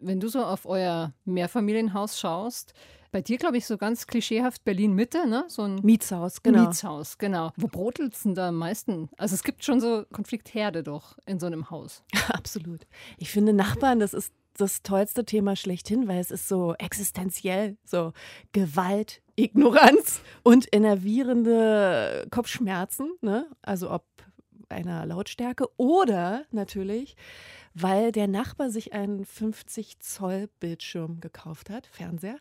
Wenn du so auf euer Mehrfamilienhaus schaust, bei dir, glaube ich, so ganz klischeehaft Berlin-Mitte, ne? So ein Mietshaus, genau. Mietshaus, genau. Wo brodelt's denn da am meisten? Also es gibt schon so Konfliktherde doch in so einem Haus. Absolut. Ich finde Nachbarn, das ist das tollste Thema schlechthin, weil es ist so existenziell, so Gewalt, Ignoranz und innervierende Kopfschmerzen, ne? Also ob einer Lautstärke oder natürlich, weil der Nachbar sich einen 50 Zoll Bildschirm gekauft hat, Fernseher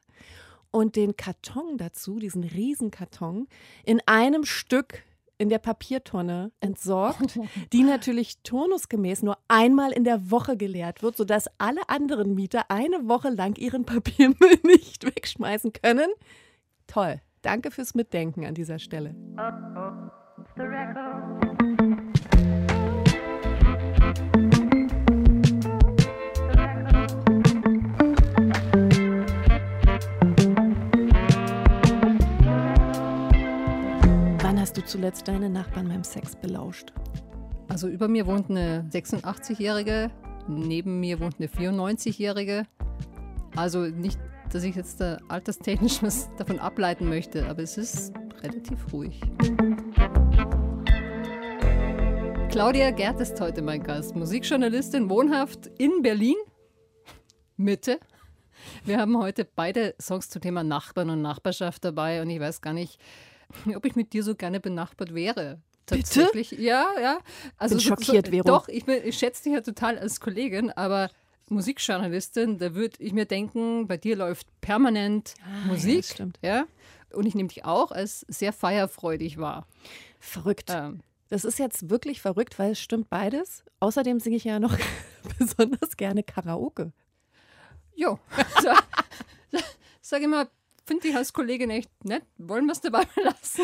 und den Karton dazu, diesen Riesenkarton, in einem Stück in der Papiertonne entsorgt, die natürlich turnusgemäß nur einmal in der Woche geleert wird, sodass alle anderen Mieter eine Woche lang ihren Papiermüll nicht wegschmeißen können. Toll. Danke fürs Mitdenken an dieser Stelle. Hast du zuletzt deine Nachbarn beim Sex belauscht? Also über mir wohnt eine 86-Jährige, neben mir wohnt eine 94-Jährige. Also nicht, dass ich jetzt da alterstechnisch was davon ableiten möchte, aber es ist relativ ruhig. Claudia Gerd ist heute mein Gast, Musikjournalistin, wohnhaft in Berlin, Mitte. Wir haben heute beide Songs zum Thema Nachbarn und Nachbarschaft dabei und ich weiß gar nicht, ob ich mit dir so gerne benachbart wäre. Tatsächlich. Bitte? Ja, ja. Also bin so, schockiert, so, Vero. Doch, ich, ich schätze dich ja total als Kollegin, aber Musikjournalistin, da würde ich mir denken, bei dir läuft permanent ah, Musik. Ja, stimmt. Ja? Und ich nehme dich auch als sehr feierfreudig wahr. Verrückt. Ähm. Das ist jetzt wirklich verrückt, weil es stimmt beides. Außerdem singe ich ja noch besonders gerne Karaoke. Jo. Sag immer, finde dich als Kollegin echt nett. Wollen wir es dabei lassen?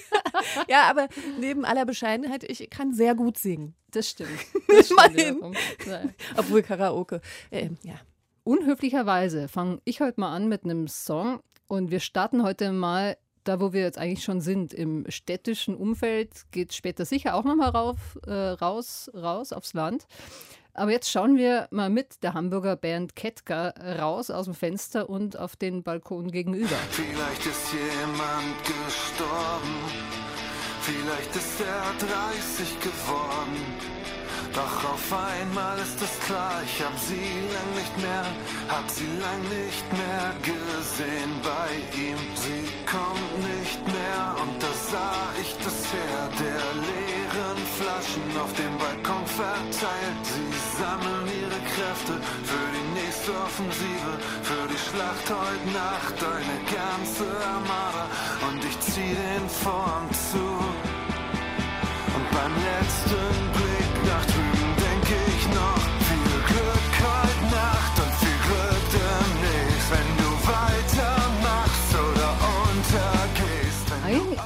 ja, aber neben aller Bescheidenheit, ich kann sehr gut singen. Das stimmt. Das stimmt Obwohl Karaoke. Äh, ja. Unhöflicherweise fange ich heute mal an mit einem Song und wir starten heute mal da, wo wir jetzt eigentlich schon sind, im städtischen Umfeld, geht später sicher auch nochmal rauf, äh, raus, raus aufs Land. Aber jetzt schauen wir mal mit der Hamburger Band Ketka raus aus dem Fenster und auf den Balkon gegenüber. Vielleicht ist jemand gestorben, vielleicht ist er 30 geworden. Doch auf einmal ist es klar, ich hab sie lang nicht mehr, hab sie lang nicht mehr gesehen bei ihm. Sie kommt nicht mehr und da sah ich das Heer der leeren Flaschen auf dem Balkon verteilt. Sie sammeln ihre Kräfte für die nächste Offensive, für die Schlacht heute Nacht, eine ganze Armada und ich zieh den Vorhang zu. Und beim letzten Blick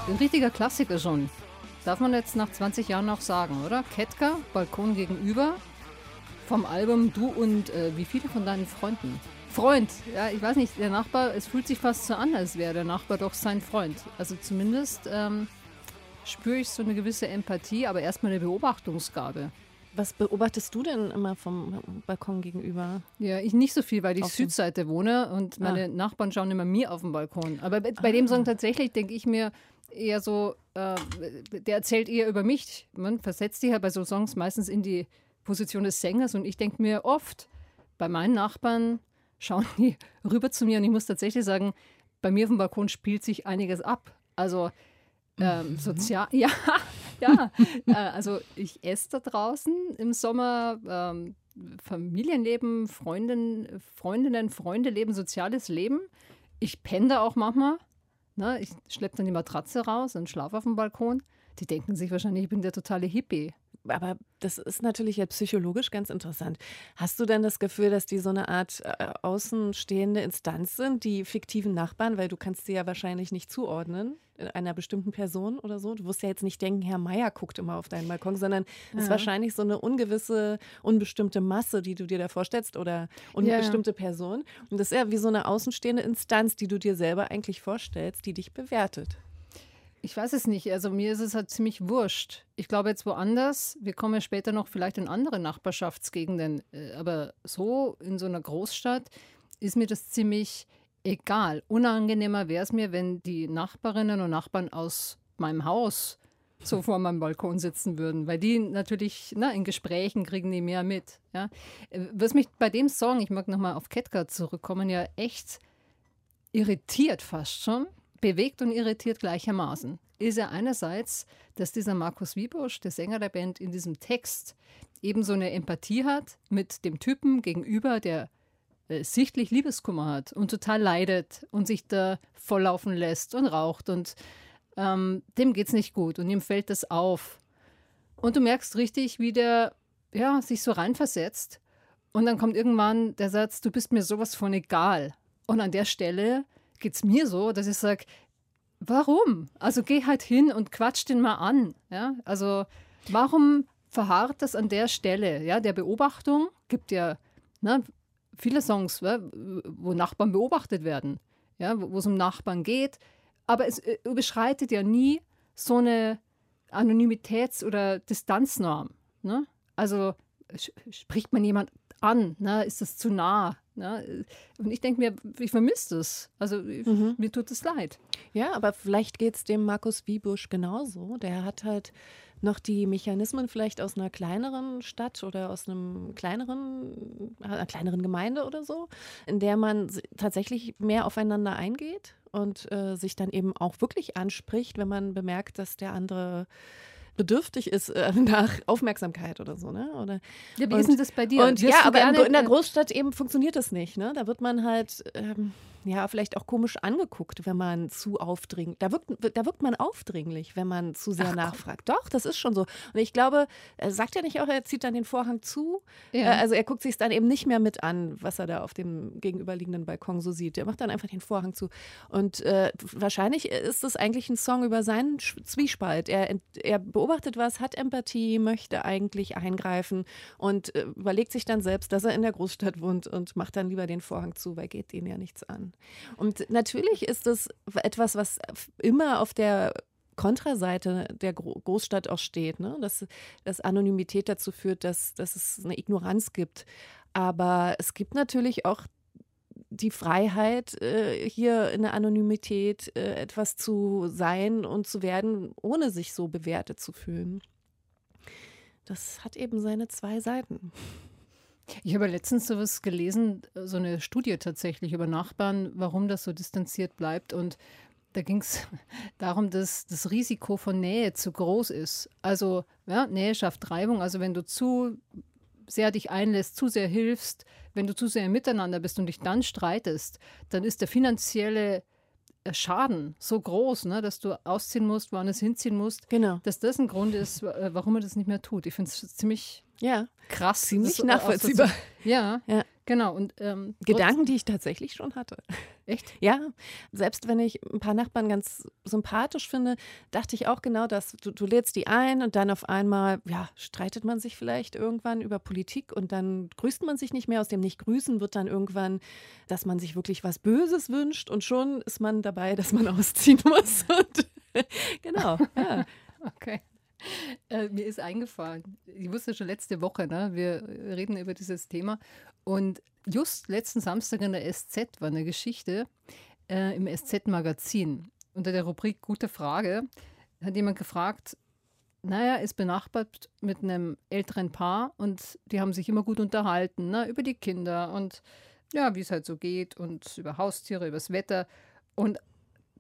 Ein, richtiger Klassiker schon. Darf man jetzt nach 20 Jahren noch sagen, oder? Ketka, Balkon gegenüber, vom Album Du und äh, wie viele von deinen Freunden? Freund, ja, ich weiß nicht, der Nachbar, es fühlt sich fast so an, als wäre der Nachbar doch sein Freund. Also zumindest ähm, spüre ich so eine gewisse Empathie, aber erstmal eine Beobachtungsgabe. Was beobachtest du denn immer vom Balkon gegenüber? Ja, ich nicht so viel, weil ich auf Südseite wohne und meine ah. Nachbarn schauen immer mir auf den Balkon. Aber bei, bei ah. dem Song tatsächlich denke ich mir eher so, äh, der erzählt eher über mich. Man versetzt sich ja bei so Songs meistens in die Position des Sängers und ich denke mir oft, bei meinen Nachbarn schauen die rüber zu mir und ich muss tatsächlich sagen, bei mir auf dem Balkon spielt sich einiges ab. Also ähm, mhm. sozial, ja, ja. äh, also ich esse da draußen im Sommer. Ähm, Familienleben, Freundin, Freundinnen, Freunde leben, soziales Leben. Ich penne da auch manchmal. Ne? Ich schleppe dann die Matratze raus und schlafe auf dem Balkon. Die denken sich wahrscheinlich, ich bin der totale Hippie aber das ist natürlich ja psychologisch ganz interessant. Hast du denn das Gefühl, dass die so eine Art äh, außenstehende Instanz sind, die fiktiven Nachbarn, weil du kannst sie ja wahrscheinlich nicht zuordnen einer bestimmten Person oder so? Du wirst ja jetzt nicht denken, Herr Meier guckt immer auf deinen Balkon, sondern es ja. ist wahrscheinlich so eine ungewisse, unbestimmte Masse, die du dir da vorstellst oder unbestimmte ja. Person. Und das ist ja wie so eine außenstehende Instanz, die du dir selber eigentlich vorstellst, die dich bewertet. Ich weiß es nicht. Also mir ist es halt ziemlich wurscht. Ich glaube jetzt woanders, wir kommen ja später noch vielleicht in andere Nachbarschaftsgegenden, äh, aber so in so einer Großstadt ist mir das ziemlich egal. Unangenehmer wäre es mir, wenn die Nachbarinnen und Nachbarn aus meinem Haus so vor meinem Balkon sitzen würden, weil die natürlich na, in Gesprächen kriegen die mehr mit. Ja. Was mich bei dem Song, ich mag nochmal auf Ketka zurückkommen, ja echt irritiert fast schon, bewegt und irritiert gleichermaßen, ist ja einerseits, dass dieser Markus Wiebusch, der Sänger der Band, in diesem Text eben so eine Empathie hat mit dem Typen gegenüber, der äh, sichtlich Liebeskummer hat und total leidet und sich da volllaufen lässt und raucht und ähm, dem es nicht gut und ihm fällt das auf. Und du merkst richtig, wie der ja, sich so reinversetzt. Und dann kommt irgendwann der Satz, du bist mir sowas von egal. Und an der Stelle geht es mir so, dass ich sage, warum? Also geh halt hin und quatsch den mal an. Ja? Also warum verharrt das an der Stelle? Ja, der Beobachtung gibt ja ne, viele Songs, wo Nachbarn beobachtet werden, ja, wo es um Nachbarn geht. Aber es äh, überschreitet ja nie so eine Anonymitäts- oder Distanznorm. Ne? Also spricht man jemand an? Ne? Ist das zu nah? Ne? Und ich denke mir, ich vermisse das. Also mhm. mir tut es leid. Ja, aber vielleicht geht es dem Markus Wiebusch genauso. Der hat halt noch die Mechanismen vielleicht aus einer kleineren Stadt oder aus einem kleineren, einer kleineren Gemeinde oder so, in der man tatsächlich mehr aufeinander eingeht und äh, sich dann eben auch wirklich anspricht, wenn man bemerkt, dass der andere bedürftig ist äh, nach Aufmerksamkeit oder so, ne? Oder, ja, wie und, ist denn das bei dir? Und, ja, aber in, in der Großstadt eben funktioniert das nicht, ne? Da wird man halt ähm, ja, vielleicht auch komisch angeguckt, wenn man zu aufdringlich, da wirkt, da wirkt man aufdringlich, wenn man zu sehr Ach, nachfragt. Doch, das ist schon so. Und ich glaube, er sagt ja nicht auch, er zieht dann den Vorhang zu. Ja. Äh, also er guckt sich es dann eben nicht mehr mit an, was er da auf dem gegenüberliegenden Balkon so sieht. Er macht dann einfach den Vorhang zu. Und äh, wahrscheinlich ist das eigentlich ein Song über seinen Zwiespalt. Er, er beobachtet was, hat Empathie, möchte eigentlich eingreifen und äh, überlegt sich dann selbst, dass er in der Großstadt wohnt und macht dann lieber den Vorhang zu, weil geht ihn ja nichts an. Und natürlich ist es etwas, was immer auf der Kontraseite der Großstadt auch steht, ne? dass, dass Anonymität dazu führt, dass, dass es eine Ignoranz gibt. Aber es gibt natürlich auch die Freiheit, äh, hier in der Anonymität äh, etwas zu sein und zu werden, ohne sich so bewertet zu fühlen. Das hat eben seine zwei Seiten. Ich habe letztens sowas gelesen, so eine Studie tatsächlich über Nachbarn, warum das so distanziert bleibt. Und da ging es darum, dass das Risiko von Nähe zu groß ist. Also ja, Nähe schafft Reibung. Also wenn du zu sehr dich einlässt, zu sehr hilfst, wenn du zu sehr miteinander bist und dich dann streitest, dann ist der finanzielle äh, Schaden so groß, ne, dass du ausziehen musst, woanders hinziehen musst, genau. dass das ein Grund ist, warum man das nicht mehr tut. Ich finde es ziemlich ja. krass. Ziemlich nachvollziehbar. Ja, ja, genau. Und, ähm, Gedanken, die ich tatsächlich schon hatte. Echt? Ja. Selbst wenn ich ein paar Nachbarn ganz sympathisch finde, dachte ich auch genau das. Du, du lädst die ein und dann auf einmal, ja, streitet man sich vielleicht irgendwann über Politik und dann grüßt man sich nicht mehr. Aus dem Nicht-Grüßen wird dann irgendwann, dass man sich wirklich was Böses wünscht und schon ist man dabei, dass man ausziehen muss. Genau, ja. Okay. Äh, mir ist eingefallen, ich wusste schon letzte Woche, ne, wir reden über dieses Thema. Und just letzten Samstag in der SZ war eine Geschichte äh, im SZ-Magazin. Unter der Rubrik Gute Frage hat jemand gefragt, naja, ist benachbart mit einem älteren Paar und die haben sich immer gut unterhalten, ne, über die Kinder und ja, wie es halt so geht und über Haustiere, über das Wetter. Und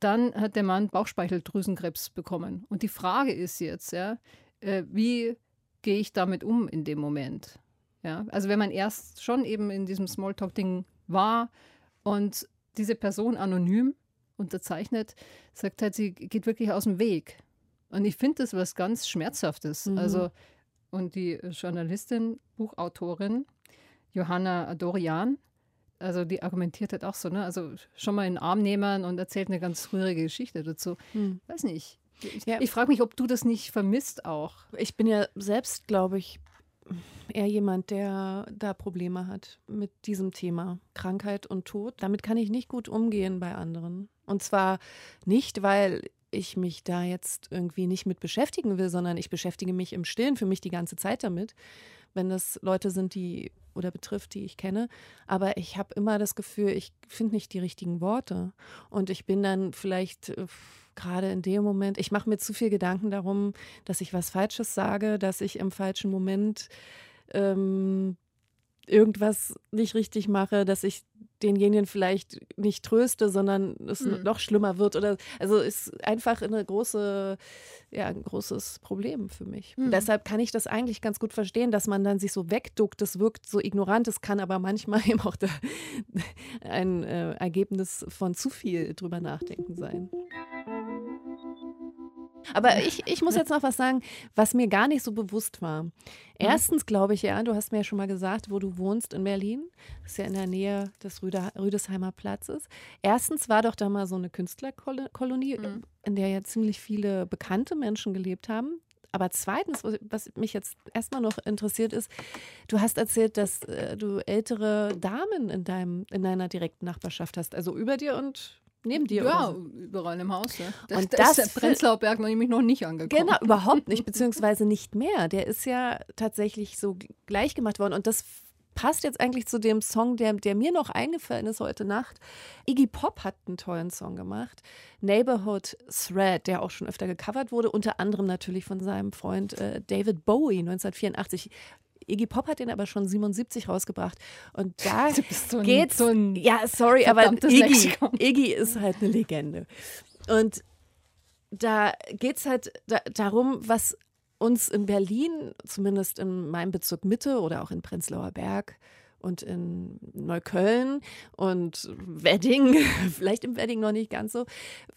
dann hat der Mann Bauchspeicheldrüsenkrebs bekommen. Und die Frage ist jetzt, ja, äh, wie gehe ich damit um in dem Moment? Ja, also wenn man erst schon eben in diesem Smalltalk-Ding war und diese Person anonym unterzeichnet, sagt halt, sie geht wirklich aus dem Weg. Und ich finde das was ganz Schmerzhaftes. Mhm. Also, und die Journalistin, Buchautorin Johanna Adorian, also die argumentiert halt auch so, ne? Also schon mal in den Arm nehmen und erzählt eine ganz rührige Geschichte dazu. Hm. Weiß nicht. Ich, ja. ich frage mich, ob du das nicht vermisst auch. Ich bin ja selbst, glaube ich, eher jemand, der da Probleme hat mit diesem Thema Krankheit und Tod. Damit kann ich nicht gut umgehen bei anderen. Und zwar nicht, weil ich mich da jetzt irgendwie nicht mit beschäftigen will, sondern ich beschäftige mich im Stillen für mich die ganze Zeit damit, wenn das Leute sind, die oder betrifft, die ich kenne. Aber ich habe immer das Gefühl, ich finde nicht die richtigen Worte. Und ich bin dann vielleicht äh, gerade in dem Moment, ich mache mir zu viel Gedanken darum, dass ich was Falsches sage, dass ich im falschen Moment ähm, irgendwas nicht richtig mache, dass ich denjenigen vielleicht nicht tröste, sondern es mhm. noch schlimmer wird oder also ist einfach eine große ja ein großes Problem für mich. Mhm. Deshalb kann ich das eigentlich ganz gut verstehen, dass man dann sich so wegduckt, das wirkt so ignorant, es kann aber manchmal eben auch ein äh, Ergebnis von zu viel drüber nachdenken sein. Aber ich, ich muss jetzt noch was sagen, was mir gar nicht so bewusst war. Mhm. Erstens glaube ich ja, du hast mir ja schon mal gesagt, wo du wohnst in Berlin. Das ist ja in der Nähe des Rüder, Rüdesheimer Platzes. Erstens war doch da mal so eine Künstlerkolonie, mhm. in der ja ziemlich viele bekannte Menschen gelebt haben. Aber zweitens, was mich jetzt erstmal noch interessiert ist, du hast erzählt, dass äh, du ältere Damen in, deinem, in deiner direkten Nachbarschaft hast, also über dir und Neben dir? Ja, so. überall im Haus. Ja. Das, und das, das ist der Prenzlauer Berg noch nämlich noch nicht angekommen. Genau, überhaupt nicht, beziehungsweise nicht mehr. Der ist ja tatsächlich so gleich gemacht worden. Und das passt jetzt eigentlich zu dem Song, der, der mir noch eingefallen ist heute Nacht. Iggy Pop hat einen tollen Song gemacht. Neighborhood Thread, der auch schon öfter gecovert wurde, unter anderem natürlich von seinem Freund äh, David Bowie 1984. Iggy Pop hat den aber schon 77 rausgebracht. Und da so geht's. So ein ja, sorry, aber Iggy, Iggy ist halt eine Legende. Und da geht es halt da, darum, was uns in Berlin, zumindest in meinem Bezirk Mitte oder auch in Prenzlauer Berg und in Neukölln und Wedding, vielleicht im Wedding noch nicht ganz so,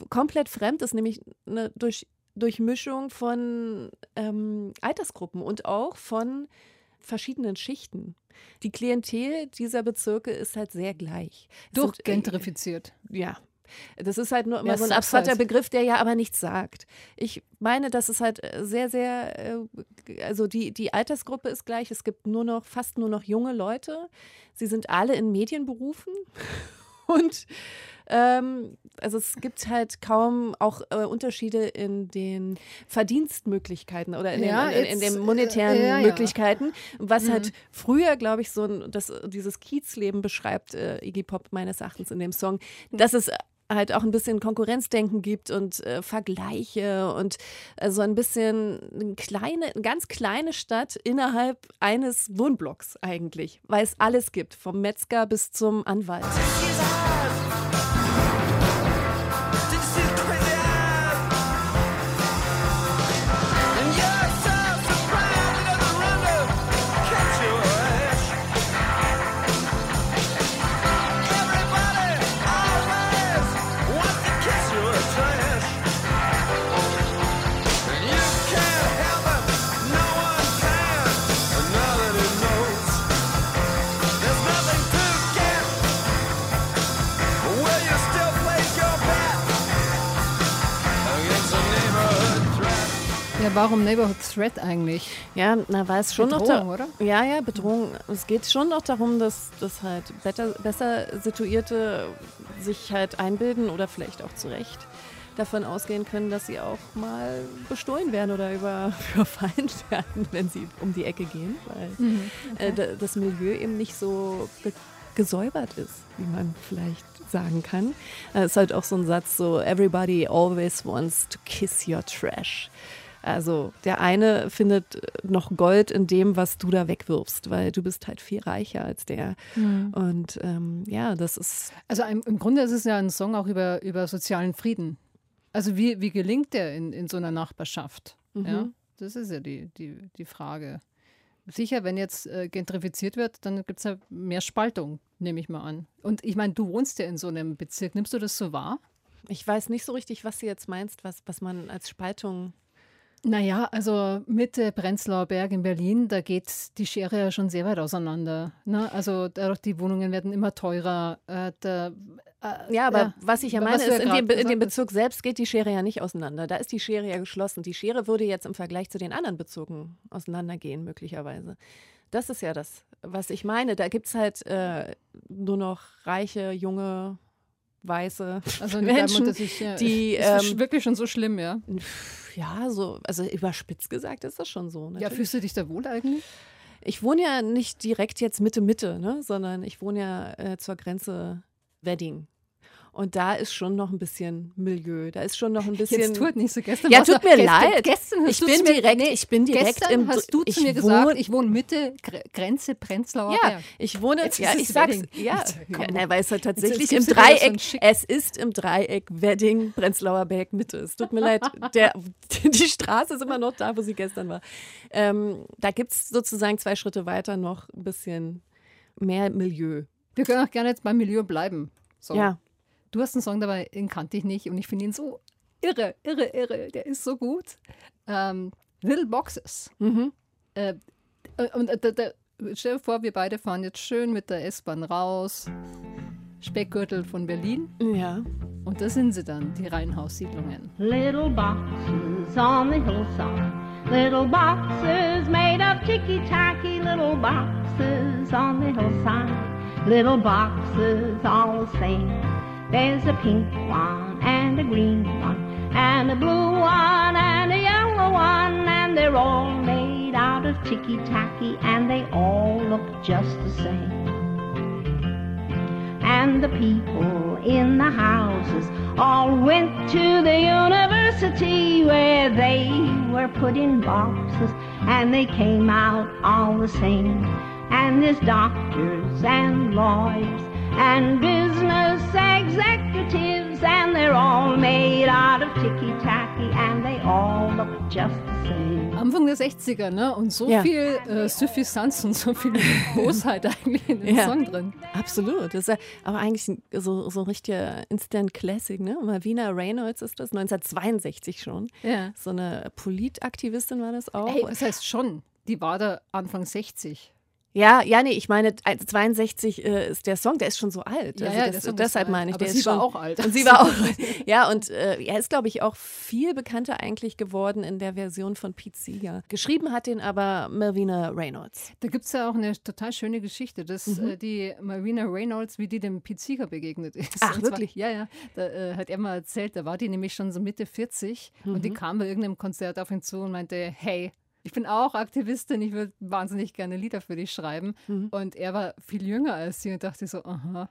komplett fremd ist, nämlich eine durch, Durchmischung von ähm, Altersgruppen und auch von verschiedenen Schichten. Die Klientel dieser Bezirke ist halt sehr gleich. Durchgentrifiziert. Äh, ja. Das ist halt nur immer ja, so ein abstrakter halt. Begriff, der ja aber nichts sagt. Ich meine, dass es halt äh, sehr, sehr, äh, also die, die Altersgruppe ist gleich. Es gibt nur noch, fast nur noch junge Leute. Sie sind alle in Medienberufen und ähm, also es gibt halt kaum auch äh, Unterschiede in den Verdienstmöglichkeiten oder in, ja, den, in, in den monetären äh, ja, Möglichkeiten, was mhm. halt früher, glaube ich, so ein, das, dieses Kiezleben beschreibt äh, Iggy Pop meines Erachtens in dem Song, dass es halt auch ein bisschen Konkurrenzdenken gibt und äh, Vergleiche und äh, so ein bisschen eine kleine, eine ganz kleine Stadt innerhalb eines Wohnblocks eigentlich, weil es alles gibt, vom Metzger bis zum Anwalt. Warum Neighborhood Threat eigentlich? Ja, na, weil es schon Bedrohung, noch. oder? Ja, ja, Bedrohung. Es geht schon noch darum, dass, dass halt better, besser Situierte sich halt einbilden oder vielleicht auch zu Recht davon ausgehen können, dass sie auch mal bestohlen werden oder über, überfallen werden, wenn sie um die Ecke gehen, weil mhm, okay. äh, das Milieu eben nicht so ge gesäubert ist, wie man vielleicht sagen kann. Es ist halt auch so ein Satz so, everybody always wants to kiss your trash. Also der eine findet noch Gold in dem, was du da wegwirfst, weil du bist halt viel reicher als der. Mhm. Und ähm, ja, das ist. Also im, Grunde ist es ja ein Song auch über, über sozialen Frieden. Also wie, wie gelingt der in, in so einer Nachbarschaft? Mhm. Ja, das ist ja die, die, die Frage. Sicher, wenn jetzt äh, gentrifiziert wird, dann gibt es ja mehr Spaltung, nehme ich mal an. Und ich meine, du wohnst ja in so einem Bezirk. Nimmst du das so wahr? Ich weiß nicht so richtig, was du jetzt meinst, was, was man als Spaltung naja, also Mitte Prenzlauer Berg in Berlin, da geht die Schere ja schon sehr weit auseinander. Ne? Also dadurch, die Wohnungen werden immer teurer. Äh, da, äh, ja, aber ja, was ich ja meine, ist, in dem, in dem, Bezirk selbst geht die Schere ja nicht auseinander. Da ist die Schere ja geschlossen. Die Schere würde jetzt im Vergleich zu den anderen Bezirken auseinandergehen, möglicherweise. Das ist ja das, was ich meine. Da gibt es halt äh, nur noch reiche, junge weiße Also Menschen, ich, ja, die ist ähm, wirklich schon so schlimm, ja. ja so, also überspitzt gesagt ist das schon so. Ja, natürlich. fühlst du dich da wohl eigentlich? Ich wohne ja nicht direkt jetzt Mitte Mitte, ne, sondern ich wohne ja äh, zur Grenze Wedding. Und da ist schon noch ein bisschen Milieu. Da ist schon noch ein bisschen. Jetzt tut nicht so. Gestern Ja, tut mir gestern, leid. Gestern hast Ich du bin zu mir, direkt- nee, ich bin direkt gestern im- hast du ich zu mir gesagt, wohne- ich wohne Mitte, Gre Grenze Prenzlauer Ja, Berg. ich wohne, Jetzt ja, ich sag's, Wedding. ja, ja na, weil es halt tatsächlich im so Dreieck, Schick- es ist im Dreieck Wedding, Prenzlauer Berg, Mitte. Es tut mir leid, der, die Straße ist immer noch da, wo sie gestern war. Ähm, da gibt es sozusagen zwei Schritte weiter noch ein bisschen mehr Milieu. Wir können auch gerne jetzt beim Milieu bleiben. So. Ja, Du hast einen Song dabei, den kannte ich nicht und ich finde ihn so irre, irre, irre. Der ist so gut. Ähm, Little Boxes. mhm. Äh, und äh, da, da, stell dir vor, wir beide fahren jetzt schön mit der S-Bahn raus. Speckgürtel von Berlin. ja. Und da sind sie dann, die Reihenhaussiedlungen. Little boxes on the hillside. Little boxes made of ticky tacky. Little boxes on the hillside. Little boxes all the same. There's a pink one and a green one and a blue one and a yellow one. And they're all made out of ticky tacky and they all look just the same. And the people in the houses all went to the university where they were put in boxes and they came out all the same. And there's doctors and lawyers and business executives and they're all made out of ticky tacky and they all look just the same. Anfang der 60er, ne? Und so Ja. viel äh, Suffisanz und so viel Bosheit eigentlich in dem Ja. Song drin. Absolut. Das ist ja aber eigentlich so, so ein richtiger Instant Classic, ne? Malvina Reynolds ist das, 1962 schon. Ja. So eine Politaktivistin war das auch. Hey, was heißt schon? Die war da Anfang 60. Ja, ja, nee, ich meine, 62 äh, ist der Song, der ist schon so alt. Ja, also ja, das, ist deshalb alt. meine ich, Aber der sie ist war schon, auch alt. Und sie war auch Ja, und äh, er ist, glaube ich, auch viel bekannter eigentlich geworden in der Version von Pete Seeger. Geschrieben hat den aber Melvina Reynolds. Da gibt es ja auch eine total schöne Geschichte, dass Mhm. äh, die Marina Reynolds, wie die dem Pete Seeger begegnet ist. Ach, Und zwar- wirklich? Ja, ja. Da äh, hat er mal erzählt, da war die nämlich schon so Mitte 40 und Mhm. die kam bei irgendeinem Konzert auf ihn zu und meinte, hey, ich bin auch Aktivistin, ich würde wahnsinnig gerne Lieder für dich schreiben. Mhm. Und er war viel jünger als sie und dachte so, aha.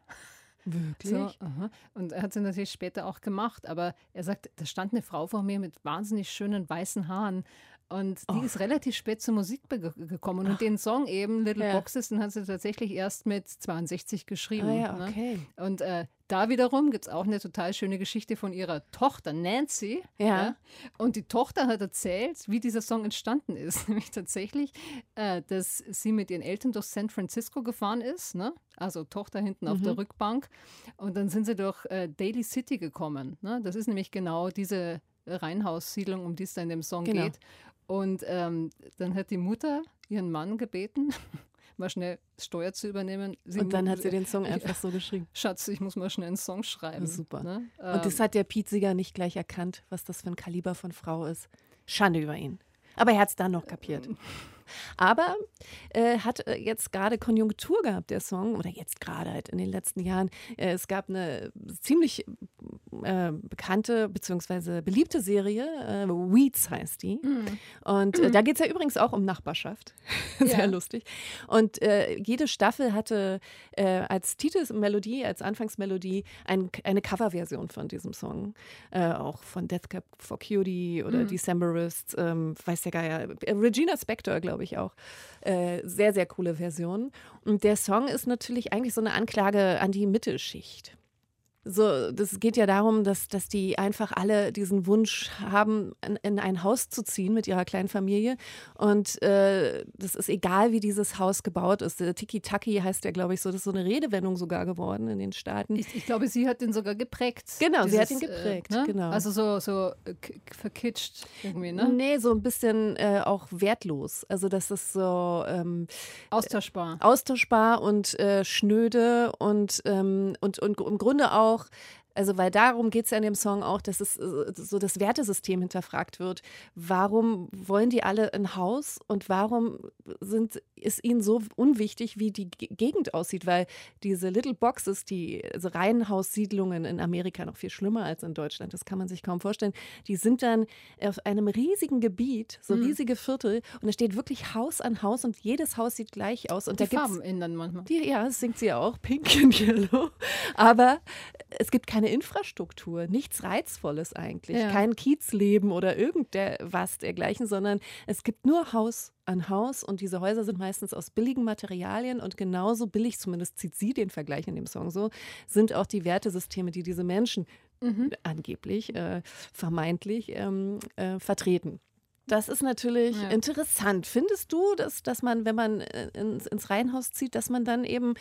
Wirklich? So, aha. Und er hat sie natürlich später auch gemacht, aber er sagt, da stand eine Frau vor mir mit wahnsinnig schönen weißen Haaren. Und die Oh. ist relativ spät zur Musik gekommen. Und den Song eben, Little Ja. Boxes, den hat sie tatsächlich erst mit 62 geschrieben. Ah ja, ne? okay. Und äh, da wiederum gibt es auch eine total schöne Geschichte von ihrer Tochter Nancy. Ja. Und die Tochter hat erzählt, wie dieser Song entstanden ist. Nämlich tatsächlich, äh, dass sie mit ihren Eltern durch San Francisco gefahren ist. Ne? Also Tochter hinten auf Mhm. der Rückbank. Und dann sind sie durch äh, Daly City gekommen. Ne? Das ist nämlich genau diese Reihenhaussiedlung, um die es da in dem Song Genau. geht. Und ähm, dann hat die Mutter ihren Mann gebeten, mal schnell Steuer zu übernehmen. Sie Und dann hat sie den Song einfach so geschrieben. Schatz, ich muss mal schnell einen Song schreiben. Super. Ne? Und das Ähm, hat der Pete Seeger nicht gleich erkannt, was das für ein Kaliber von Frau ist. Schande über ihn. Aber er hat es dann noch kapiert. Aber äh, hat äh, jetzt gerade Konjunktur gehabt, der Song, oder jetzt gerade halt in den letzten Jahren. Äh, es gab eine ziemlich äh, bekannte bzw. beliebte Serie, äh, Weeds heißt die. Und äh, da geht es ja übrigens auch um Nachbarschaft. Sehr Ja. lustig. Und jede Staffel hatte als Titelmelodie, als Anfangsmelodie ein, eine Coverversion von diesem Song. Auch von Death Cab for Cutie oder Decemberists, ähm, weiß der Geier. Regina Spektor, glaube ich auch. Äh, sehr, sehr coole Version. Und der Song ist natürlich eigentlich so eine Anklage an die Mittelschicht. So, das geht ja darum, dass, dass die einfach alle diesen Wunsch haben, in, in ein Haus zu ziehen mit ihrer kleinen Familie. Und äh, das ist egal, wie dieses Haus gebaut ist. Der Tiki-Taki heißt ja, glaube ich, so. Das ist so eine Redewendung sogar geworden in den Staaten. Ich, ich glaube, sie hat den sogar geprägt. Genau, sie hat ihn Dieses, geprägt, ne? genau. Also so, so äh, verkitscht irgendwie, ne? Nee, so ein bisschen äh, auch wertlos. Also, das ist so ähm, Austauschbar. austauschbar und äh, schnöde und, ähm, und, und im Grunde auch Also, weil darum geht es ja in dem Song auch, dass es äh, so das Wertesystem hinterfragt wird. Warum wollen die alle ein Haus und warum sind, ist ihnen so unwichtig, wie die Gegend aussieht? Weil diese Little Boxes, die also Reihenhaussiedlungen in Amerika noch viel schlimmer als in Deutschland, das kann man sich kaum vorstellen, die sind dann auf einem riesigen Gebiet, so mhm. riesige Viertel und da steht wirklich Haus an Haus und jedes Haus sieht gleich aus. Und die da Farben ändern manchmal. Die, ja, das singt sie auch, Pink and Yellow. Aber es gibt keine Infrastruktur, nichts Reizvolles eigentlich. Ja. Kein Kiezleben oder irgendwas dergleichen, sondern es gibt nur Haus an Haus und diese Häuser sind meistens aus billigen Materialien und genauso billig, zumindest zieht sie den Vergleich in dem Song so, sind auch die Wertesysteme, die diese Menschen mhm. angeblich, äh, vermeintlich ähm, äh, vertreten. Das ist natürlich ja. interessant. Findest du, dass, dass man, wenn man äh, ins, ins Reihenhaus zieht, dass man dann eben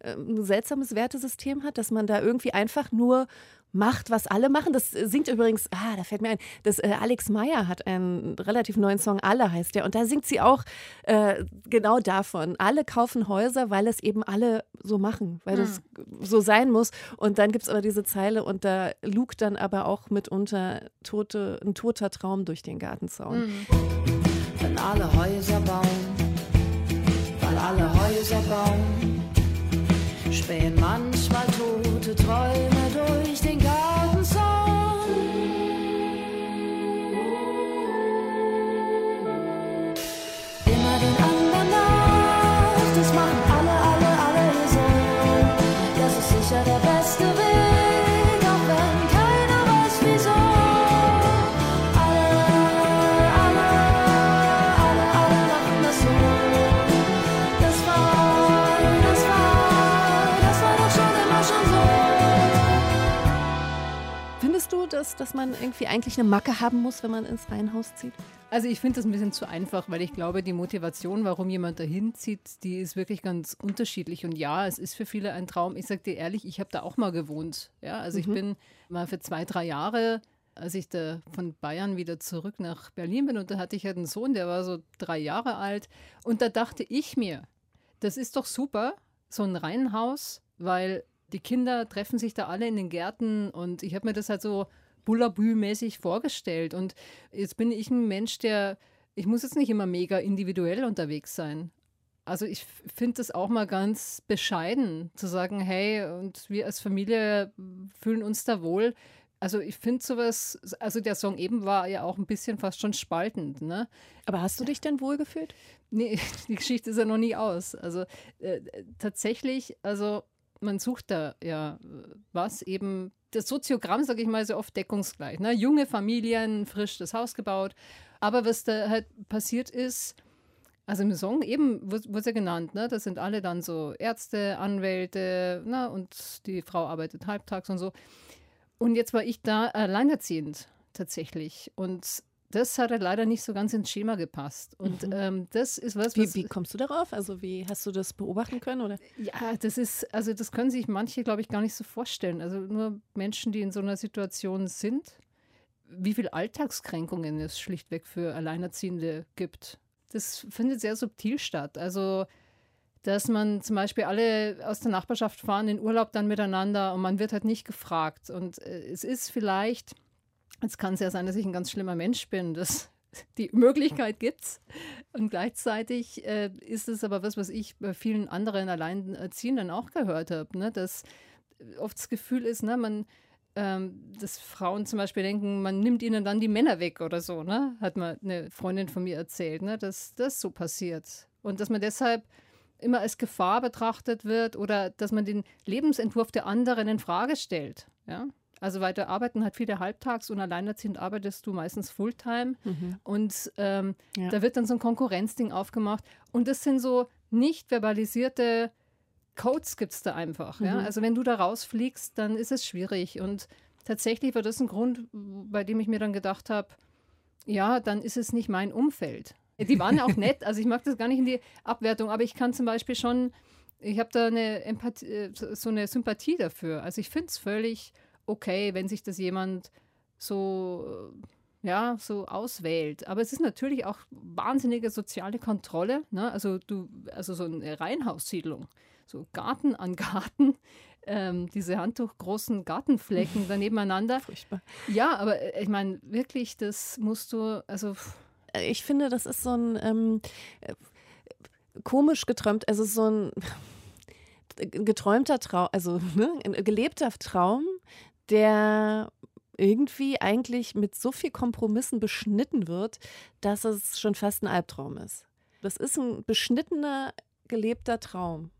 ähm, ein seltsames Wertesystem hat, dass man da irgendwie einfach nur macht, was alle machen. Das singt übrigens, ah, da fällt mir ein, das, äh, Alex Meyer hat einen relativ neuen Song, Alle heißt der. Und da singt sie auch äh, genau davon. Alle kaufen Häuser, weil es eben alle so machen, weil es mhm. so sein muss. Und dann gibt es aber diese Zeile und da lugt dann aber auch mitunter tote, ein toter Traum durch den Gartenzaun. Mhm. Wenn alle Häuser bauen, weil alle Häuser bauen spähen manchmal tote Träume Du, dass, man irgendwie eigentlich eine Macke haben muss, wenn man ins Reihenhaus zieht? Also ich finde das ein bisschen zu einfach, weil ich glaube, die Motivation, warum jemand dahin zieht, die ist wirklich ganz unterschiedlich. Und ja, es ist für viele ein Traum. Ich sage dir ehrlich, ich habe da auch mal gewohnt. Ja, also ich Mhm. bin mal für zwei, drei Jahre, als ich da von Bayern wieder zurück nach Berlin bin und da hatte ich halt einen Sohn, der war so drei Jahre alt. Und da dachte ich mir, das ist doch super, so ein Reihenhaus, weil die Kinder treffen sich da alle in den Gärten und ich habe mir das halt so Bullabü-mäßig vorgestellt. Und jetzt bin ich ein Mensch, der, ich muss jetzt nicht immer mega individuell unterwegs sein. Also ich finde das auch mal ganz bescheiden, zu sagen, hey, und wir als Familie fühlen uns da wohl. Also ich finde sowas, also der Song eben war ja auch ein bisschen fast schon spaltend, ne? Aber hast du dich denn wohlgefühlt? Nee, die Geschichte ist ja noch nie aus. Also äh, tatsächlich, also man sucht da ja äh, was eben, das Soziogramm, sage ich mal, ist ja oft deckungsgleich. Ne? Junge Familien, frisch das Haus gebaut. Aber was da halt passiert ist, also im Song eben wurde es ja genannt, ne? das sind alle dann so Ärzte, Anwälte ne? und die Frau arbeitet halbtags und so. Und jetzt war ich da alleinerziehend tatsächlich. Und das hat halt leider nicht so ganz ins Schema gepasst. Und ähm, das ist was, was Wie, wie kommst du darauf? Also wie hast du das beobachten können? Oder? ja, das ist, also das können sich manche, glaube ich, gar nicht so vorstellen. Also nur Menschen, die in so einer Situation sind, wie viel Alltagskränkungen es schlichtweg für Alleinerziehende gibt. Das findet sehr subtil statt. Also, dass man zum Beispiel alle aus der Nachbarschaft fahren in Urlaub dann miteinander und man wird halt nicht gefragt. Und äh, es ist vielleicht, jetzt kann es ja sein, dass ich ein ganz schlimmer Mensch bin, das die Möglichkeit gibt's. Und gleichzeitig äh, ist es aber was, was ich bei vielen anderen Alleinerziehenden auch gehört habe, ne? dass oft das Gefühl ist, ne, man, ähm, dass Frauen zum Beispiel denken, man nimmt ihnen dann die Männer weg oder so, ne? Hat mal eine Freundin von mir erzählt, ne? dass das so passiert. Und dass man deshalb immer als Gefahr betrachtet wird oder dass man den Lebensentwurf der anderen in Frage stellt. Ja? Also weiter arbeiten hat viele halbtags und alleinerziehend arbeitest du meistens Fulltime. Und ähm, Ja. da wird dann so ein Konkurrenzding aufgemacht. Und das sind so nicht verbalisierte Codes gibt es da einfach. Ja? Also wenn du da rausfliegst, dann ist es schwierig. Und tatsächlich war das ein Grund, bei dem ich mir dann gedacht habe, ja, dann ist es nicht mein Umfeld. Die waren auch nett, also ich mag das gar nicht in die Abwertung, aber ich kann zum Beispiel schon, ich habe da eine Empathie, äh, so so eine Sympathie dafür. Also ich finde es völlig okay, wenn sich das jemand so, äh, ja, so auswählt. Aber es ist natürlich auch wahnsinnige soziale Kontrolle. Ne? Also du, also so eine Reihenhaussiedlung, so Garten an Garten. ähm, diese handtuchgroßen Gartenflecken da nebeneinander. Furchtbar. Ja, aber äh, ich meine, wirklich, das musst du, also Ich finde, das ist so ein ähm, äh, komisch geträumt, also so ein geträumter Traum, also ne, ein gelebter Traum, der irgendwie eigentlich mit so viel Kompromissen beschnitten wird, dass es schon fast ein Albtraum ist. Das ist ein beschnittener, gelebter Traum.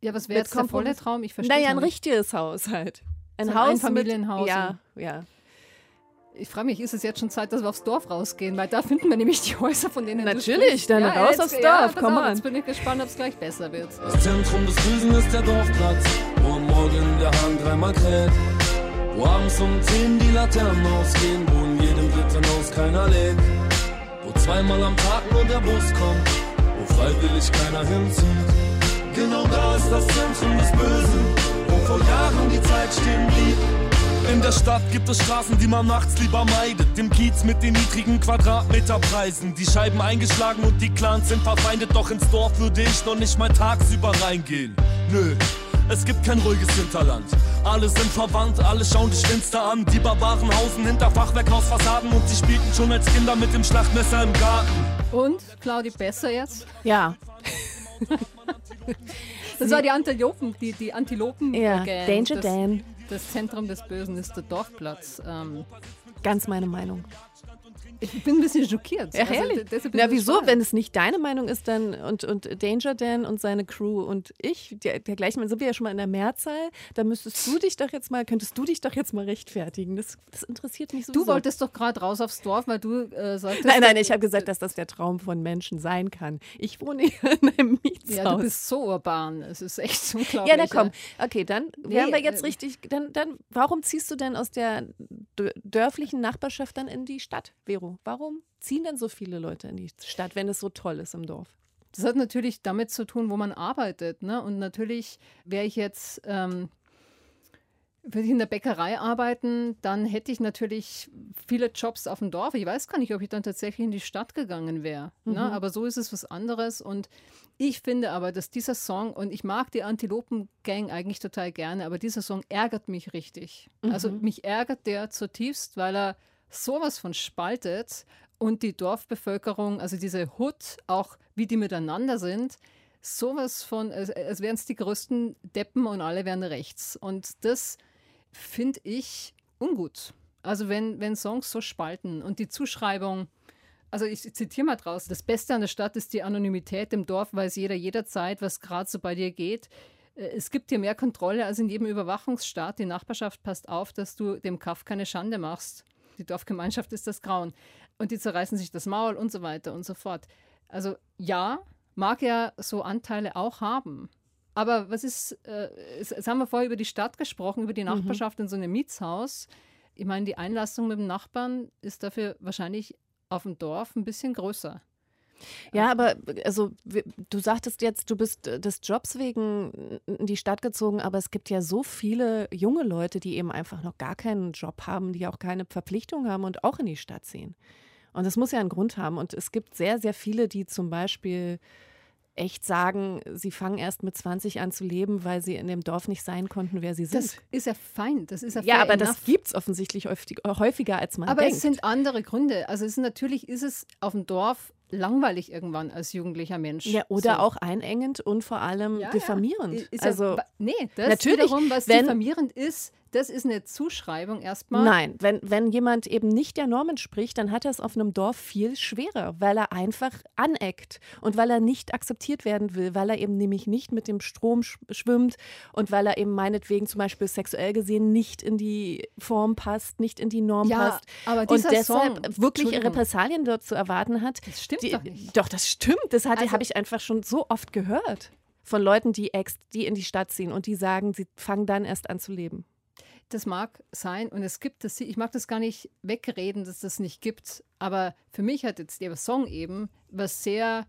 ja, was wäre jetzt der volle Traum? Ich verstehe Naja, ein nicht. richtiges Haus halt. Ein So ein Haus Einfamilienhaus Mit, ja, ja. Ich frage mich, ist es jetzt schon Zeit, dass wir aufs Dorf rausgehen? Weil da finden wir nämlich die Häuser, von denen Natürlich, dann raus jetzt- aufs ja, Dorf, come auf, on. Jetzt bin ich gespannt, ob es gleich besser wird. Das Zentrum des Bösen ist der Dorfplatz, wo Morgen der Hahn dreimal kräht. Wo abends um 10 die Laternen ausgehen, wo in jedem dritten Haus keiner lebt. Wo zweimal am Tag nur der Bus kommt, wo freiwillig keiner hinzieht. Genau da ist das Zentrum des Bösen, wo vor Jahren die Zeit stehen blieb. In der Stadt gibt es Straßen, die man nachts lieber meidet. Im Kiez mit den niedrigen Quadratmeterpreisen. Die Scheiben eingeschlagen und die Clans sind verfeindet. Doch ins Dorf würde ich noch nicht mal tagsüber reingehen. Nö, es gibt kein ruhiges Hinterland. Alle sind verwandt, alle schauen dich finster an. Die Barbaren hausen hinter Fachwerkhausfassaden und sie spielten schon als Kinder mit dem Schlachtmesser im Garten. Und, Claudi, besser jetzt? Ja, Das war die Antilopen, die, die Antilopen ja. Gang. Danger das, Dan, Das Zentrum des Bösen ist der Dorfplatz. Ähm, ganz meine Meinung. Ich bin ein bisschen schockiert. Ja, Also, ehrlich. Na, so wieso? spannend. Wenn es nicht deine Meinung ist, dann und, und Danger Dan und seine Crew und ich, der, der gleichen, dann sind wir ja schon mal in der Mehrzahl, da müsstest du dich doch jetzt mal, könntest du dich doch jetzt mal rechtfertigen. Das, das interessiert mich sowieso. Du wolltest doch gerade raus aufs Dorf, weil du äh, sagtest. Nein, nein, ich habe gesagt, dass das der Traum von Menschen sein kann. Ich wohne hier in einem Mietshaus. Ja, du bist so urban. Es ist echt so unglaublich. Ja, dann komm. Okay, dann Nee, wären wir jetzt äh, richtig. Dann, dann, warum ziehst du denn aus der dö- dörflichen Nachbarschaft dann in die Stadt, Vero? Warum ziehen denn so viele Leute in die Stadt, wenn es so toll ist im Dorf? Das hat natürlich damit zu tun, wo man arbeitet. Ne? Und natürlich wäre ich jetzt, ähm, würde ich in der Bäckerei arbeiten, dann hätte ich natürlich viele Jobs auf dem Dorf. Ich weiß gar nicht, ob ich dann tatsächlich in die Stadt gegangen wäre. Ne? Aber so ist es was anderes. Und ich finde aber, dass dieser Song, und ich mag die Antilopen-Gang eigentlich total gerne, aber dieser Song ärgert mich richtig. Also mich ärgert der zutiefst, weil er sowas von spaltet und die Dorfbevölkerung, also diese Hut, auch wie die miteinander sind, sowas von, als, wären es die größten Deppen und alle wären rechts. Und das finde ich ungut. Also wenn, wenn Songs so spalten und die Zuschreibung, also ich zitiere mal draus, das Beste an der Stadt ist die Anonymität im Dorf, weiß jeder jederzeit, was gerade so bei dir geht. Äh, Es gibt dir mehr Kontrolle als in jedem Überwachungsstaat. Die Nachbarschaft passt auf, dass du dem Kaff keine Schande machst. Die Dorfgemeinschaft ist das Grauen. Und die zerreißen sich das Maul und so weiter und so fort. Also ja, mag ja so Anteile auch haben. Aber was ist, äh, es- jetzt haben wir vorher über die Stadt gesprochen, über die Nachbarschaft in so einem Mietshaus. Ich meine, die Einlassung mit dem Nachbarn ist dafür wahrscheinlich auf dem Dorf ein bisschen größer. Ja, aber also du sagtest jetzt, du bist äh, des Jobs wegen in die Stadt gezogen, aber es gibt ja so viele junge Leute, die eben einfach noch gar keinen Job haben, die auch keine Verpflichtung haben und auch in die Stadt ziehen. Und das muss ja einen Grund haben. Und es gibt sehr, sehr viele, die zum Beispiel echt sagen, sie fangen erst mit 20 an zu leben, weil sie in dem Dorf nicht sein konnten, wer sie sind. Das ist ja fein, das ist ja ja, aber enough. das gibt es offensichtlich häufig, häufiger, als man Aber denkt. es sind andere Gründe. Also es ist, natürlich ist es auf dem Dorf langweilig irgendwann als jugendlicher Mensch. ja, oder So. auch einengend und vor allem Ja, diffamierend. Ist also ja, wa- nee, das natürlich, wiederum, was wenn- diffamierend ist, das ist eine Zuschreibung erstmal. Nein, wenn, wenn jemand eben nicht der Normen spricht, dann hat er es auf einem Dorf viel schwerer, weil er einfach aneckt und weil er nicht akzeptiert werden will, weil er eben nämlich nicht mit dem Strom sch schwimmt und weil er eben meinetwegen zum Beispiel sexuell gesehen nicht in die Form passt, nicht in die Norm Ja, passt. aber und dieser deshalb Song, wirklich. Repressalien dort zu erwarten hat. Das stimmt die, doch nicht. Doch, das stimmt. Das Also- habe ich einfach schon so oft gehört. Von Leuten, die, ex, die in die Stadt ziehen und die sagen, sie fangen dann erst an zu leben. Das mag sein und es gibt das, ich mag das gar nicht wegreden, dass das nicht gibt, aber für mich hat jetzt der Song eben was sehr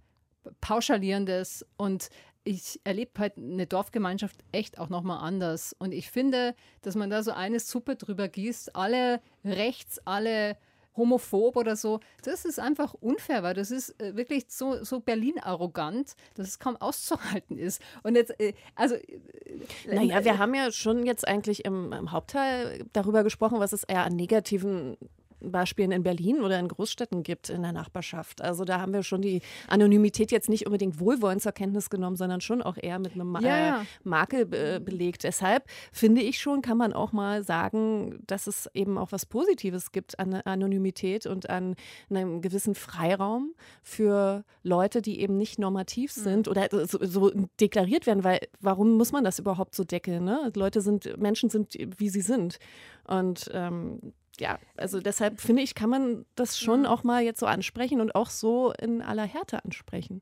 pauschalierendes und ich erlebe halt eine Dorfgemeinschaft echt auch nochmal anders und ich finde, dass man da so eine Suppe drüber gießt, alle rechts, alle homophob oder so. Das ist einfach unfair, weil das ist äh, wirklich so, so Berlin-arrogant, dass es kaum auszuhalten ist. Und jetzt, äh, also. Äh, Naja, wir haben ja schon jetzt eigentlich im, im Hauptteil darüber gesprochen, was es eher an negativen Beispielen in Berlin oder in Großstädten gibt in der Nachbarschaft. Also da haben wir schon die Anonymität jetzt nicht unbedingt wohlwollend zur Kenntnis genommen, sondern schon auch eher mit einem Ja, äh. Makel be belegt. Deshalb finde ich schon, kann man auch mal sagen, dass es eben auch was Positives gibt an Anonymität und an einem gewissen Freiraum für Leute, die eben nicht normativ sind oder so, so deklariert werden, weil warum muss man das überhaupt so deckeln? Ne? Leute sind, Menschen sind, wie sie sind. Und ähm, ja, also deshalb finde ich, kann man das schon auch mal jetzt so ansprechen und auch so in aller Härte ansprechen.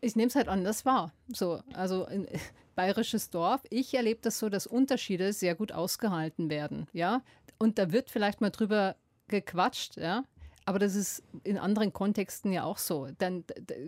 Ich nehme es halt anders wahr. So, also ein bayerisches Dorf. Ich erlebe das so, dass Unterschiede sehr gut ausgehalten werden. Ja, und da wird vielleicht mal drüber gequatscht. Ja, aber das ist in anderen Kontexten ja auch so. Dann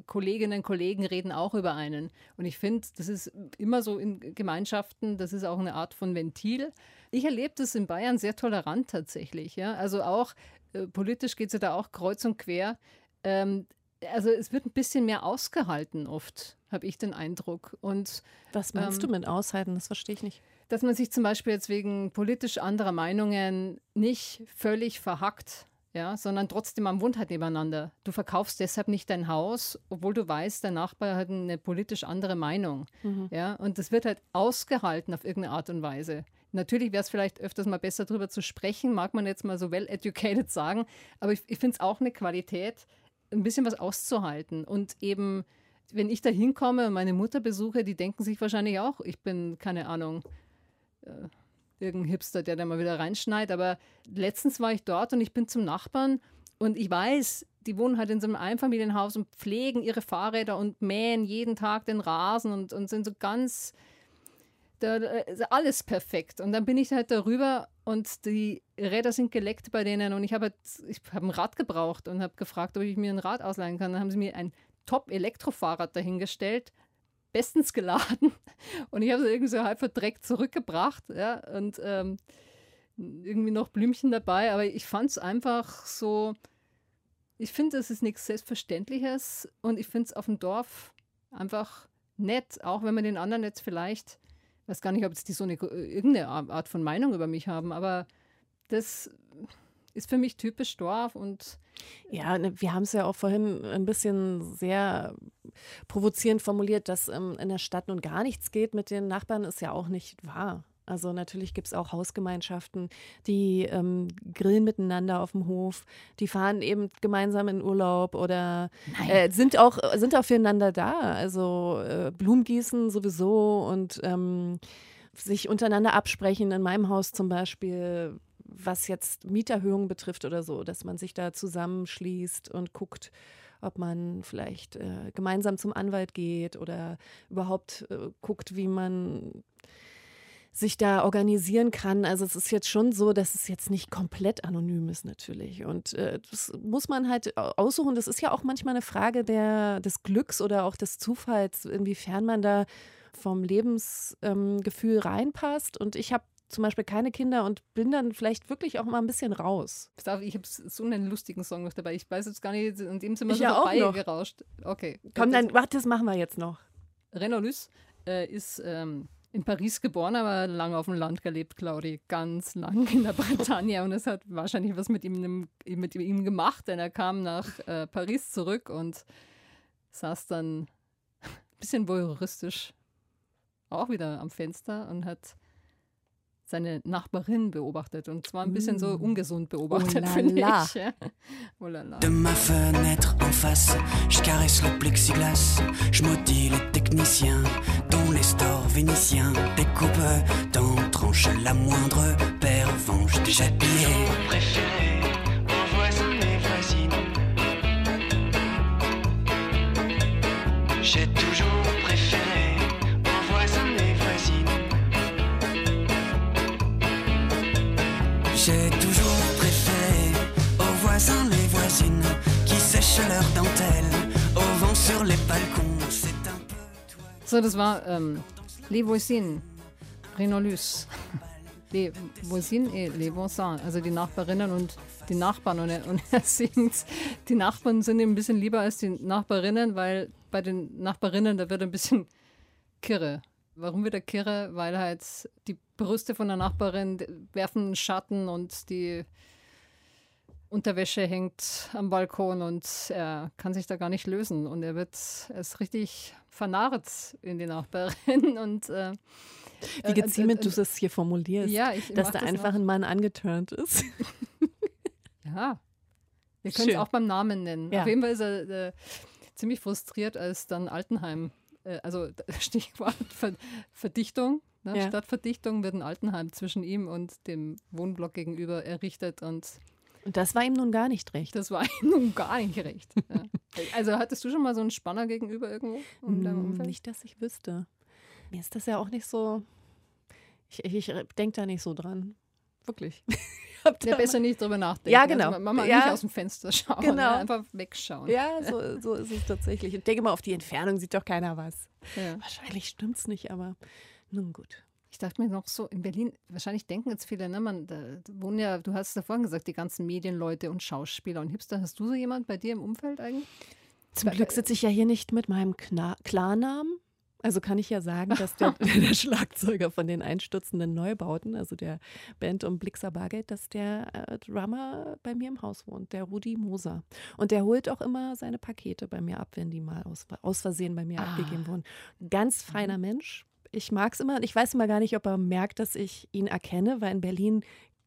Kolleginnen und Kollegen reden auch über einen. Und ich finde, das ist immer so in Gemeinschaften, das ist auch eine Art von Ventil. Ich erlebe das in Bayern sehr tolerant tatsächlich. Ja? Also auch äh, politisch geht es ja da auch kreuz und quer. Ähm, also es wird ein bisschen mehr ausgehalten oft, habe ich den Eindruck. Und Was meinst Ähm, du mit aushalten? Das verstehe ich nicht. dass man sich zum Beispiel jetzt wegen politisch anderer Meinungen nicht völlig verhackt, ja, sondern trotzdem man wohnt halt nebeneinander. Du verkaufst deshalb nicht dein Haus, obwohl du weißt, der Nachbar hat eine politisch andere Meinung. Ja, und das wird halt ausgehalten auf irgendeine Art und Weise. Natürlich wäre es vielleicht öfters mal besser darüber zu sprechen, mag man jetzt mal so well educated sagen, aber ich, ich finde es auch eine Qualität, ein bisschen was auszuhalten und eben wenn ich da hinkomme und meine Mutter besuche, die denken sich wahrscheinlich auch, ich bin, keine Ahnung, irgendein Hipster, der da mal wieder reinschneit. Aber letztens war ich dort und ich bin zum Nachbarn und ich weiß, die wohnen halt in so einem Einfamilienhaus und pflegen ihre Fahrräder und mähen jeden Tag den Rasen und, und sind so ganz, da, alles perfekt. Und dann bin ich halt darüber und die Räder sind geleckt bei denen und ich habe ich habe ein Rad gebraucht und habe gefragt, ob ich mir ein Rad ausleihen kann. Dann haben sie mir ein Top-Elektrofahrrad dahingestellt, bestens geladen. Und ich habe es irgendwie so halb verdreckt zurückgebracht ja, und ähm, irgendwie noch Blümchen dabei, aber ich fand es einfach so, ich finde, es ist nichts Selbstverständliches und ich finde es auf dem Dorf einfach nett, auch wenn man den anderen jetzt vielleicht, weiß gar nicht, ob jetzt die so eine irgendeine Art von Meinung über mich haben, aber das ist für mich typisch Dorf und Ja, ne, wir haben es ja auch vorhin ein bisschen sehr provozierend formuliert, dass ähm, in der Stadt nun gar nichts geht mit den Nachbarn, ist ja auch nicht wahr. Also natürlich gibt es auch Hausgemeinschaften, die ähm, grillen miteinander auf dem Hof, die fahren eben gemeinsam in Urlaub oder äh, sind auch sind auch füreinander da. Also äh, Blumengießen sowieso und ähm, sich untereinander absprechen. In meinem Haus zum Beispiel, was jetzt Mieterhöhungen betrifft oder so, dass man sich da zusammenschließt und guckt, ob man vielleicht äh, gemeinsam zum Anwalt geht oder überhaupt äh, guckt, wie man sich da organisieren kann. Also es ist jetzt schon so, dass es jetzt nicht komplett anonym ist natürlich. Und äh, das muss man halt aussuchen. Das ist ja auch manchmal eine Frage der, des Glücks oder auch des Zufalls, inwiefern man da vom Lebensgefühl ähm, reinpasst. Und ich habe zum Beispiel keine Kinder und bin dann vielleicht wirklich auch mal ein bisschen raus. Ich habe so einen lustigen Song noch dabei. Ich weiß jetzt gar nicht, in dem sind wir Ich so ja auch vorbei noch. gerauscht. Okay. Komm, dann, warte, das machen wir jetzt noch. Renaud Luce äh, ist ähm, in Paris geboren, aber lange auf dem Land gelebt, Claudi. Ganz lang in der Bretagne. Und es hat wahrscheinlich was mit ihm, mit ihm gemacht, denn er kam nach äh, Paris zurück und saß dann ein bisschen voyeuristisch auch wieder am Fenster und hat seine Nachbarin beobachtet. Und zwar ein bisschen so ungesund beobachtet, Mm. Oh finde ich. Ja. Oh. De ma fenêtre en face, je caresse le plexiglas, je maudis les techniciens, dont les stores vénitiens découpent dans tranche la moindre déjà. Préféré aux voisins et voisines. J'ai So, das war ähm, Les Voisines, Luce. les voisines et les voisins, also die Nachbarinnen und die Nachbarn. Und er, und er singt, die Nachbarn sind ihm ein bisschen lieber als die Nachbarinnen, weil bei den Nachbarinnen, da wird ein bisschen kirre. Warum wird er kirre? Weil halt die Brüste von der Nachbarin werfen Schatten und die Unterwäsche hängt am Balkon und er kann sich da gar nicht lösen. Und er wird, er ist richtig vernarrt in die Nachbarin und äh, Wie geziemend du das hier formulierst. ja, ich dass da das einfach noch. ein Mann angeturnt ist. Ja. Wir können es auch beim Namen nennen. Ja. Auf jeden Fall ist er äh, ziemlich frustriert, als dann Altenheim, äh, also Stichwort Ver Verdichtung, ne? Ja. statt Verdichtung wird ein Altenheim zwischen ihm und dem Wohnblock gegenüber errichtet und Und das war ihm nun gar nicht recht. das war ihm nun gar nicht recht. Ja. Also hattest du schon mal so einen Spanner gegenüber irgendwo Mm? Nicht, dass ich wüsste. Mir ist das ja auch nicht so. Ich, ich, denke da nicht so dran. Wirklich. Ja, da besser nicht drüber nachdenken. Ja, genau. Also, Mama Ja. nicht aus dem Fenster schauen, Genau. ja, einfach wegschauen. Ja, so, so ist es tatsächlich. Ich denke mal, auf die Entfernung sieht doch keiner was. Ja. Wahrscheinlich stimmt es nicht, aber nun gut. Ich dachte mir noch so, in Berlin, wahrscheinlich denken jetzt viele, ne, man, da wohnen ja, du hast es ja vorhin gesagt, die ganzen Medienleute und Schauspieler und Hipster. Hast du so jemand bei dir im Umfeld eigentlich? Zum Glück sitze ich ja hier nicht mit meinem Kna Klarnamen. Also kann ich ja sagen, dass der, der Schlagzeuger von den einstürzenden Neubauten, also der Band um Blixer Bargeld, dass der äh, Drummer bei mir im Haus wohnt, der Rudi Moser. Und der holt auch immer seine Pakete bei mir ab, wenn die mal aus, aus Versehen bei mir Ah. abgegeben wurden. Ganz feiner Mensch. Ich mag es immer. Ich weiß immer gar nicht, ob er merkt, dass ich ihn erkenne, weil in Berlin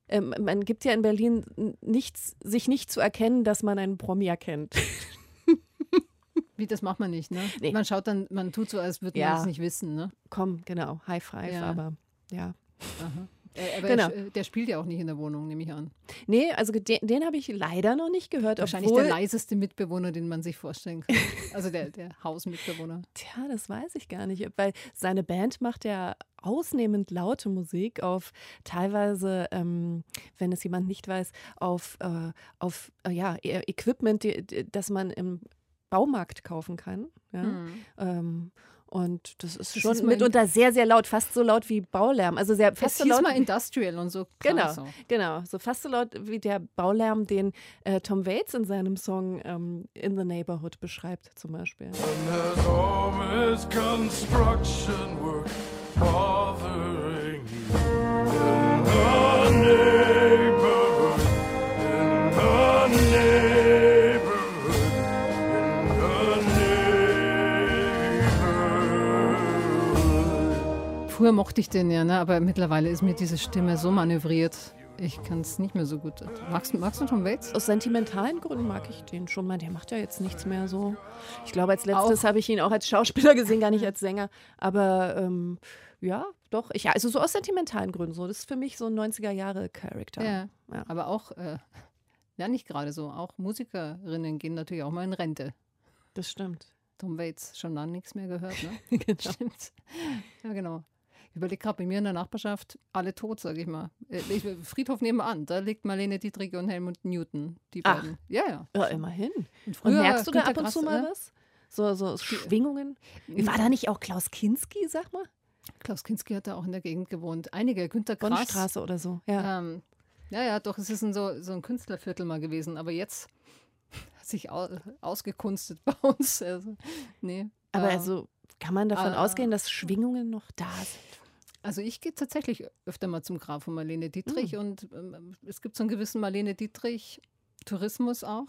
ähm, man gibt ja in Berlin nichts, sich nicht zu erkennen, dass man einen Promi erkennt. Wie, das macht man nicht, ne? Nee. Man schaut dann, man tut so, als würde Ja. man es nicht wissen, ne? Komm, genau, High Five, Ja. aber ja. Aha. Äh, Aber Genau. er, der spielt ja auch nicht in der Wohnung, nehme ich an. Nee, also den, den habe ich leider noch nicht gehört. Wahrscheinlich der leiseste Mitbewohner, den man sich vorstellen kann. Also der, der Hausmitbewohner. Tja, das weiß ich gar nicht, weil seine Band macht ja ausnehmend laute Musik auf teilweise, ähm, wenn es jemand nicht weiß, auf, äh, auf äh, ja, E- Equipment, die, die, das man im Baumarkt kaufen kann. Ja? Hm. Ähm, und das ist Das schon ist mitunter sehr, sehr laut, fast so laut wie Baulärm. Also sehr, Das fast so laut. mal Industrial und so. Genau, so. genau. So fast so laut wie der Baulärm, den äh, Tom Waits in seinem Song ähm, In the Neighborhood beschreibt, zum Beispiel. And there's always construction work Früher mochte ich den ja, ne? aber mittlerweile ist mir diese Stimme so manövriert. Ich kann es nicht mehr so gut. Magst, magst du Tom Waits? Aus sentimentalen Gründen mag ich den schon mal. Der macht ja jetzt nichts mehr so. Ich glaube, als letztes habe ich ihn auch als Schauspieler gesehen, gar nicht als Sänger. Aber ähm, ja, doch. Ich, also so aus sentimentalen Gründen. So. Das ist für mich so ein 90er-Jahre-Charakter. Ja. Ja. Aber auch, äh, ja nicht gerade so, auch Musikerinnen gehen natürlich auch mal in Rente. Das stimmt. Tom Waits, schon lange nichts mehr gehört, ne? Genau. Stimmt. Ja, genau. Ich überlege gerade bei mir in der Nachbarschaft, alle tot, sage ich mal. Äh, Ich, Friedhof nebenan, da liegt Marlene Dietrich und Helmut Newton, die Ach. beiden. Ja, ja. Ja, immerhin. Und, Und früher merkst du da ab und zu mal äh, was? So, so Schwingungen? War da nicht auch Klaus Kinski, sag mal? Klaus Kinski hat da auch in der Gegend gewohnt. Einige, Günter Grass. Bonnstraße oder so. Ja. Ähm, ja, ja, doch, es ist ein so, so ein Künstlerviertel mal gewesen, aber jetzt hat sich au ausgekunstet bei uns. Also, nee. Aber äh, also kann man davon äh, ausgehen, dass Schwingungen noch da sind? Also ich gehe tatsächlich öfter mal zum Grab von Marlene Dietrich Hm. und ähm, es gibt so einen gewissen Marlene Dietrich Tourismus auch.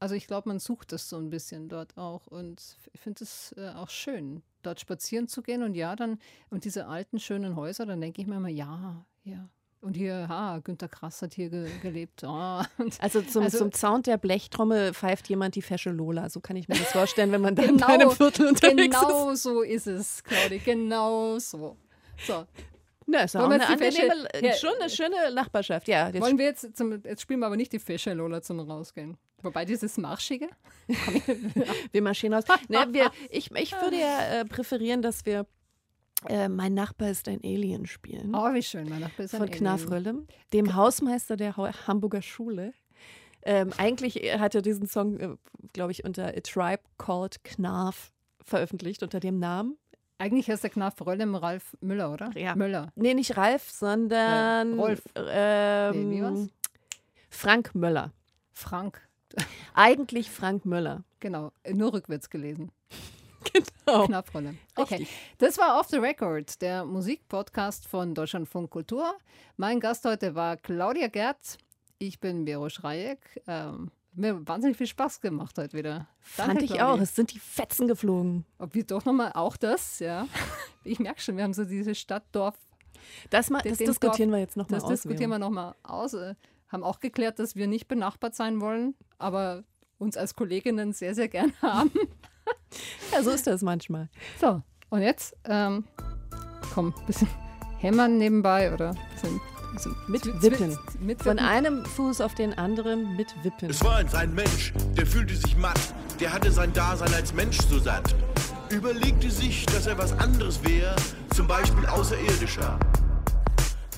Also ich glaube, man sucht das so ein bisschen dort auch und ich finde es äh, auch schön, dort spazieren zu gehen und ja, dann und diese alten schönen Häuser, dann denke ich mir immer, ja, ja. Und hier, ha, Günter Krass hat hier ge gelebt. und Also zum, Also- zum Sound der Blechtrommel pfeift jemand die fesche Lola. So kann ich mir das vorstellen, wenn man da in Genau, einem Viertel unterwegs ist. genau so ist es, Claudia, genau so. So, Na, ist auch eine angenehme, Ja. schon eine schöne Nachbarschaft. Ja, jetzt Wollen wir jetzt, zum, jetzt spielen wir aber nicht die Fische, Lola, zum Rausgehen. Wobei dieses Marschige. wir marschieren aus. Ne, wir, ich, ich würde ja äh, präferieren, dass wir äh, Mein Nachbar ist ein Alien spielen. Oh, wie schön, mein Nachbar ist ein von Alien. Knarf Röllem, dem Hausmeister der Hau- Hamburger Schule. Ähm, eigentlich hat er diesen Song, äh, glaube ich, unter A Tribe Called Knarf veröffentlicht, unter dem Namen. Eigentlich heißt der Knarf Röllem Ralf Müller, oder? Ja. Müller. Nee, nicht Ralf, sondern Äh, Rolf. Ähm, Nee, wie war's? Frank Möller. Frank. Eigentlich Frank Möller. Genau, nur rückwärts gelesen. Genau. Knopfrolle. Okay, das war Off the Record, der Musikpodcast von Deutschlandfunk Kultur. Mein Gast heute war Claudia Gerz. Ich bin Vero Schreieck. Ähm, mir hat wahnsinnig viel Spaß gemacht heute wieder. Fand Danke, ich Claudia. auch. Es sind die Fetzen geflogen. Ob wir doch nochmal auch das, ja. Ich merke schon, wir haben so diese Stadt-Dorf. Das, mal, das diskutieren Dorf- wir jetzt nochmal Das aus. diskutieren Vero. wir nochmal aus. Haben auch geklärt, dass wir nicht benachbart sein wollen, aber uns als Kolleginnen sehr, sehr gern haben. Ja, so ist das manchmal. So, und jetzt, ähm, komm, bisschen hämmern nebenbei oder bisschen, bisschen Mit Wippen. Mit Von einem Fuß auf den anderen mit Wippen. Es war einst ein Mensch, der fühlte sich matt, der hatte sein Dasein als Mensch so satt. Überlegte sich, dass er was anderes wäre, zum Beispiel außerirdischer.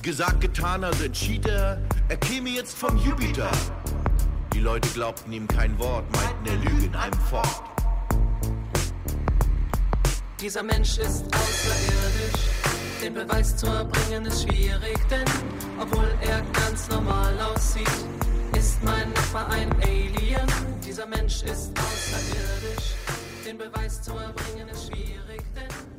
Gesagt, getan, also entschied er, er käme jetzt vom Jupiter. Die Leute glaubten ihm kein Wort, meinten, er lüge in einem fort. Dieser Mensch ist außerirdisch, den Beweis zu erbringen ist schwierig, denn obwohl er ganz normal aussieht, ist mein Nachbar ein Alien. Dieser Mensch ist außerirdisch. Den Beweis zu erbringen ist schwierig, denn